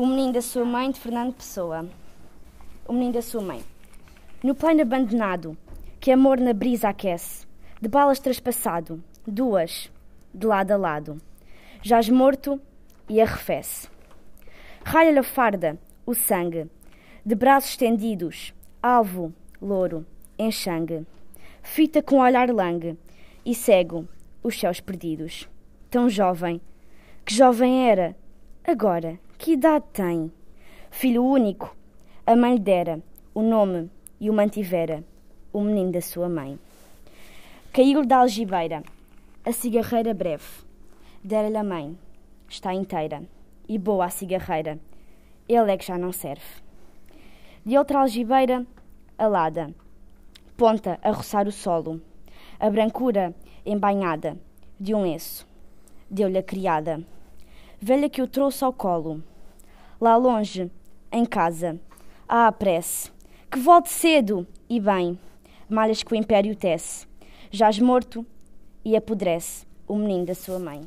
O menino da sua mãe, de Fernando Pessoa. O menino da sua mãe. No plano abandonado, que amor na brisa aquece, de balas traspassado, duas, de lado a lado. Jaz morto e arrefece. Ralha-lhe a farda, o sangue, de braços estendidos, alvo, louro, enxangue. Fita com olhar langue e cego os céus perdidos. Tão jovem, que jovem era, agora, que idade tem? Filho único, a mãe lhe dera o nome e o mantivera, o menino da sua mãe. Caiu-lhe da algibeira, a cigarreira breve, dera-lhe a mãe, está inteira, e boa a cigarreira, ele é que já não serve. De outra algibeira, alada, ponta a roçar o solo, a brancura embainhada de um lenço, deu-lhe a criada, velha que o trouxe ao colo. Lá longe, em casa, há a prece, que volte cedo e bem, malhas que o império tece, jaz morto e apodrece o menino da sua mãe.